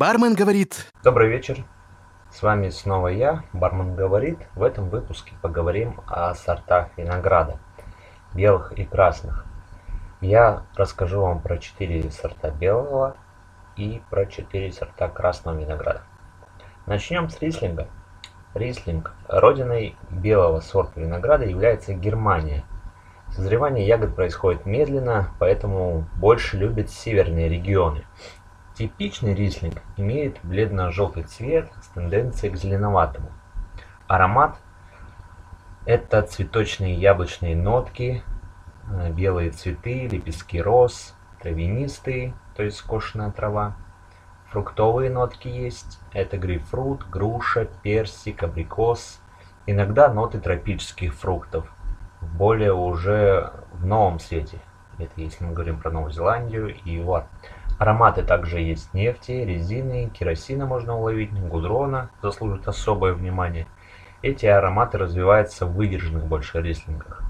Бармен говорит... Добрый вечер. С вами снова я, Бармен говорит. В этом выпуске поговорим о сортах винограда, белых и красных. Я расскажу вам про 4 сорта белого и про 4 сорта красного винограда. Начнем с рислинга. Рислинг. Родиной белого сорта винограда является Германия. Созревание ягод происходит медленно, поэтому больше любят северные регионы. Типичный рислинг имеет бледно-желтый цвет с тенденцией к зеленоватому. Аромат – это цветочные яблочные нотки, э, белые цветы, лепестки роз, травянистые, то есть скошенная трава. Фруктовые нотки есть – это грейпфрут, груша, персик, абрикос. Иногда ноты тропических фруктов, более уже в новом свете. Это если мы говорим про Новую Зеландию и ЮАР. Ароматы также есть нефти, резины, керосина можно уловить, гудрона заслужит особое внимание. Эти ароматы развиваются в выдержанных больше рислингах.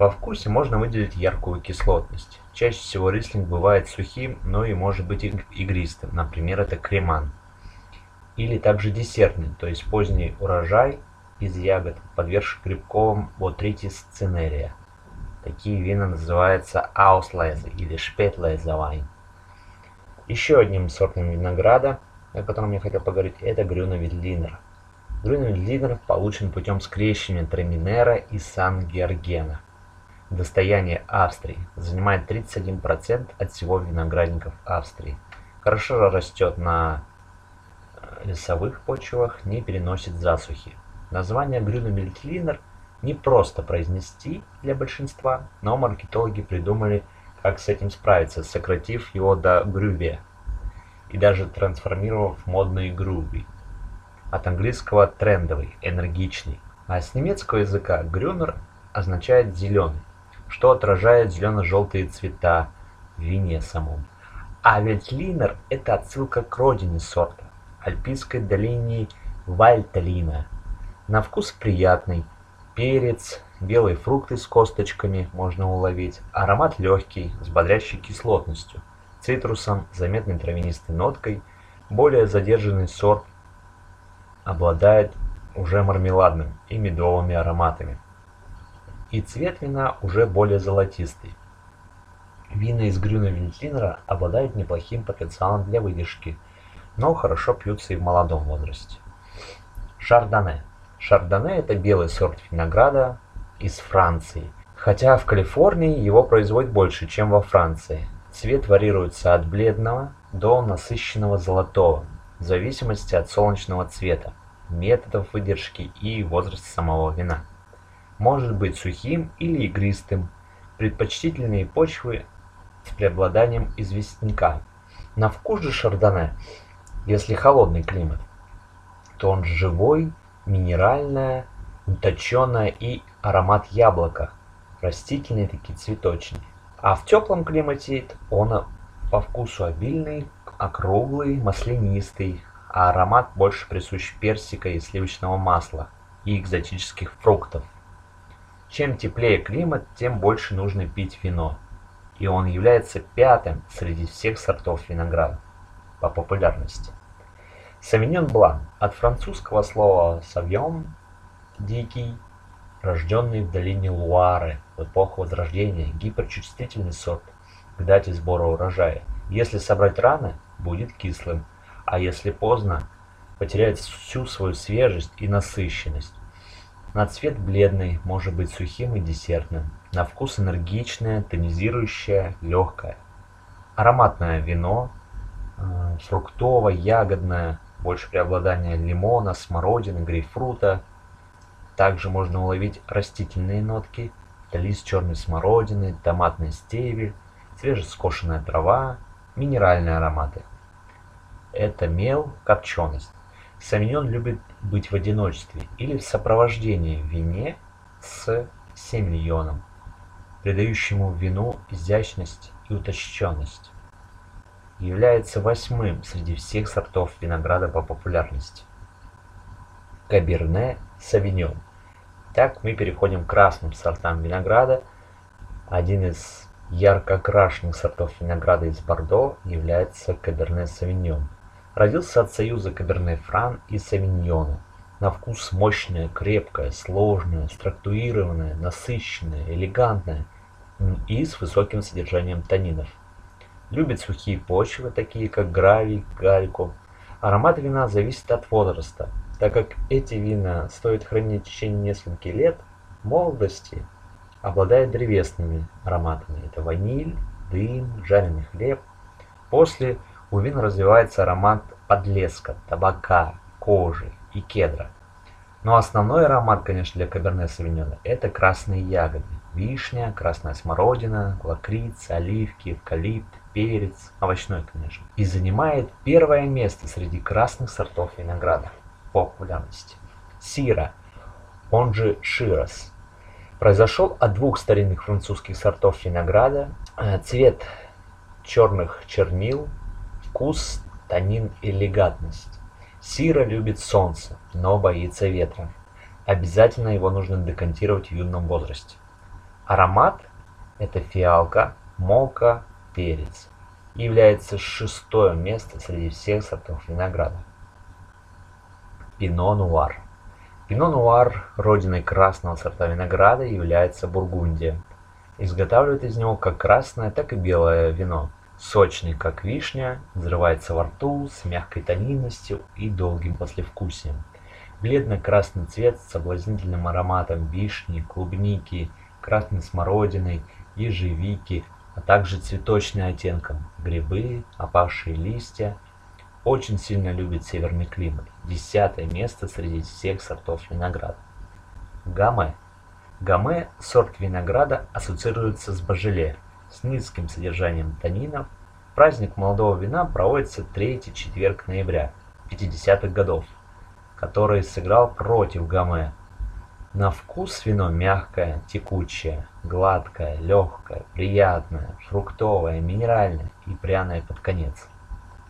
Во вкусе можно выделить яркую кислотность. Чаще всего рислинг бывает сухим, но и может быть игристым, например, это креман. Или также десертный, то есть поздний урожай из ягод, подвергший грибковым ботритис цинерия. Такие вина называются ауслайзы или шпетлайзавайн. Еще одним сортом винограда, о котором я хотел поговорить, это Грюновидлинер. Грюновидлинер получен путем скрещивания Треминера и Сан-Георгена. Достояние Австрии. Занимает 31% от всего виноградников Австрии. Хорошо растет на э, лесовых почвах, не переносит засухи. Название Грюновидлинер не просто произнести для большинства, но маркетологи придумали как с этим справиться, сократив его до «груве» и даже трансформировав модные груви. От английского «трендовый», «энергичный». А с немецкого языка «грюнер» означает «зеленый», что отражает зелено-желтые цвета в вине самом. А Вельтлинер – это отсылка к родине сорта, альпийской долине Вальталина. На вкус приятный, перец, белые фрукты с косточками можно уловить, аромат легкий, с бодрящей кислотностью, цитрусом, заметной травянистой ноткой, более задержанный сорт обладает уже мармеладным и медовыми ароматами. И цвет вина уже более золотистый. Вина из Грюна Вентлинера обладают неплохим потенциалом для выдержки, но хорошо пьются и в молодом возрасте. Шардоне. Шардоне – это белый сорт винограда из Франции, хотя в Калифорнии его производят больше, чем во Франции. Цвет варьируется от бледного до насыщенного золотого, в зависимости от солнечного цвета, методов выдержки и возраста самого вина. Может быть сухим или игристым. Предпочтительные почвы с преобладанием известняка. На вкус же шардоне, если холодный климат, то он живой, минеральная, утонченная и аромат яблока, растительный такие цветочный. А в теплом климате он по вкусу обильный, округлый, маслянистый, а аромат больше присущ персика и сливочного масла и экзотических фруктов. Чем теплее климат, тем больше нужно пить вино, и он является пятым среди всех сортов винограда по популярности. Савиньон Блан от французского слова «савьон» – «дикий», рожденный в долине Луары в эпоху Возрождения, гиперчувствительный сорт к дате сбора урожая. Если собрать рано, будет кислым, а если поздно, потеряет всю свою свежесть и насыщенность. На цвет бледный, может быть сухим и десертным. На вкус энергичное, тонизирующее, легкое. Ароматное вино, э, фруктово-ягодное, больше преобладание лимона, смородины, грейпфрута. Также можно уловить растительные нотки, лист черной смородины, томатный стебель, свежескошенная трава, минеральные ароматы. Это мел, копченость. Савиньон любит быть в одиночестве или в сопровождении в вине с семильоном, придающему вину изящность и утонченность является восьмым среди всех сортов винограда по популярности. Каберне Савиньон. Так мы переходим к красным сортам винограда. Один из ярко окрашенных сортов винограда из Бордо является Каберне Савиньон. Родился от союза Каберне-Фран и Савиньона. На вкус мощное, крепкое, сложное, структурированное, насыщенное, элегантное и с высоким содержанием танинов. Любит сухие почвы, такие как гравий, гальку. Аромат вина зависит от возраста, так как эти вина стоит хранить в течение нескольких лет, молодости обладает древесными ароматами. Это ваниль, дым, жареный хлеб. После у вин развивается аромат подлеска, табака, кожи и кедра. Но основной аромат, конечно, для Каберне Савиньона – это красные ягоды. Вишня, красная смородина, лакриц, оливки, эвкалипт, перец, овощной, конечно. И занимает первое место среди красных сортов винограда по популярности. Сира, он же Широс, произошел от двух старинных французских сортов винограда. Э, цвет черных чернил, вкус, танин и элегантность. Сира любит солнце, но боится ветра. Обязательно его нужно декантировать в юном возрасте. Аромат – это фиалка, мока, перец. Является шестое место среди всех сортов винограда. Пино Нуар. Пино Нуар родиной красного сорта винограда является Бургундия. Изготавливают из него как красное, так и белое вино. Сочный, как вишня, взрывается во рту с мягкой тонинностью и долгим послевкусием. Бледно-красный цвет с соблазнительным ароматом вишни, клубники, красной смородины, ежевики, а также цветочным оттенком – грибы, опавшие листья, очень сильно любит северный климат. Десятое место среди всех сортов винограда. Гаме. Гаме – сорт винограда ассоциируется с божеле, с низким содержанием танинов. Праздник молодого вина проводится третий четверг ноября 50-х годов, который сыграл против Гаме. На вкус вино мягкое, текучее, гладкое, легкое, приятное, фруктовое, минеральное и пряное под конец.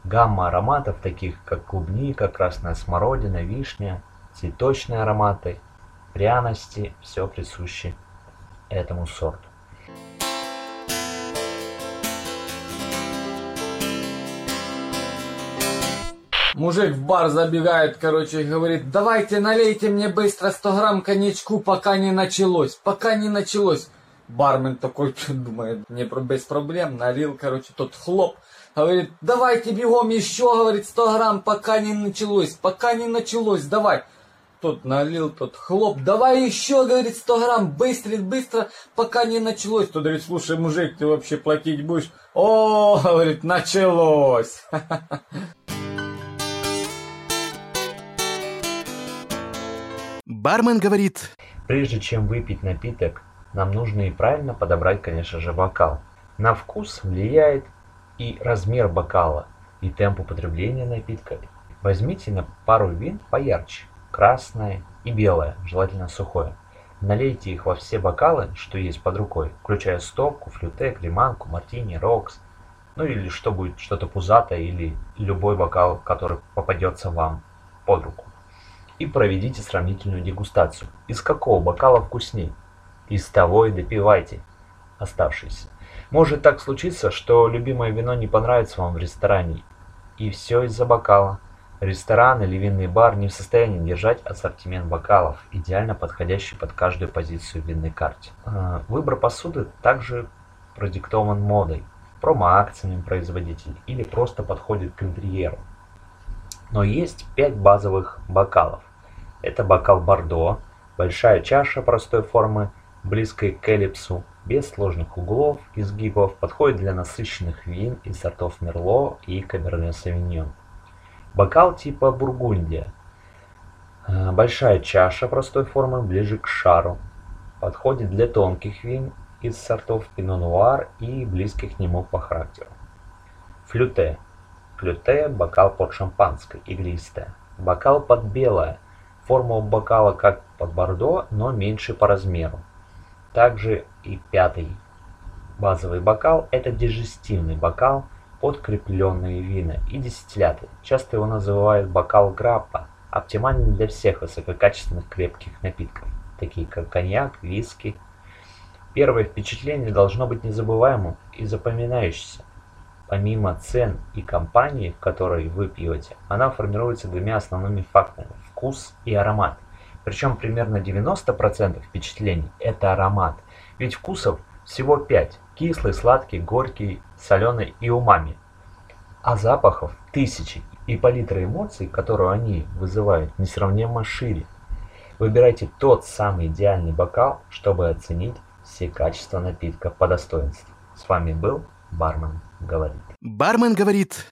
Гамма ароматов, таких как клубника, красная смородина, вишня, цветочные ароматы, пряности, все присуще этому сорту. Мужик в бар забегает, короче, и говорит, давайте налейте мне быстро 100 грамм коньячку, пока не началось, пока не началось. Бармен такой думает, не без проблем, налил, короче, тот хлоп, Говорит, давайте бегом еще, говорит, 100 грамм, пока не началось, пока не началось, давай. Тот налил, тот хлоп, давай еще, говорит, 100 грамм, быстро, быстро, пока не началось. Тот говорит, слушай, мужик, ты вообще платить будешь? О, говорит, началось. Бармен говорит, прежде чем выпить напиток, нам нужно и правильно подобрать, конечно же, бокал. На вкус влияет и размер бокала, и темп употребления напитка. Возьмите на пару вин поярче, красное и белое, желательно сухое. Налейте их во все бокалы, что есть под рукой, включая стопку, флюте, креманку, мартини, рокс, ну или что будет что-то пузатое или любой бокал, который попадется вам под руку. И проведите сравнительную дегустацию. Из какого бокала вкусней? Из того и допивайте оставшиеся. Может так случиться, что любимое вино не понравится вам в ресторане. И все из-за бокала. Ресторан или винный бар не в состоянии держать ассортимент бокалов, идеально подходящий под каждую позицию в винной карте. А, выбор посуды также продиктован модой, промо-акциями производителей или просто подходит к интерьеру. Но есть пять базовых бокалов. Это бокал Бордо, большая чаша простой формы, близкой к эллипсу, без сложных углов, изгибов, подходит для насыщенных вин из сортов Мерло и Каберне Савиньон. Бокал типа Бургундия. Э, большая чаша простой формы, ближе к шару. Подходит для тонких вин из сортов Пино Нуар и близких к нему по характеру. Флюте. Флюте – бокал под шампанское, игристое. Бокал под белое. Форма бокала как под бордо, но меньше по размеру. Также и пятый базовый бокал – это дежестивный бокал под крепленные вина и дистилляты. Часто его называют бокал граппа, оптимальный для всех высококачественных крепких напитков, такие как коньяк, виски. Первое впечатление должно быть незабываемым и запоминающимся. помимо цен и компании, в которой вы пьете, она формируется двумя основными факторами – вкус и аромат. Причем примерно 90% впечатлений – это аромат. Ведь вкусов всего 5 – кислый, сладкий, горький, соленый и умами. А запахов тысячи, и палитра эмоций, которую они вызывают, несравнимо шире. Выбирайте тот самый идеальный бокал, чтобы оценить все качества напитка по достоинству. С вами был Бармен говорит. Бармен говорит.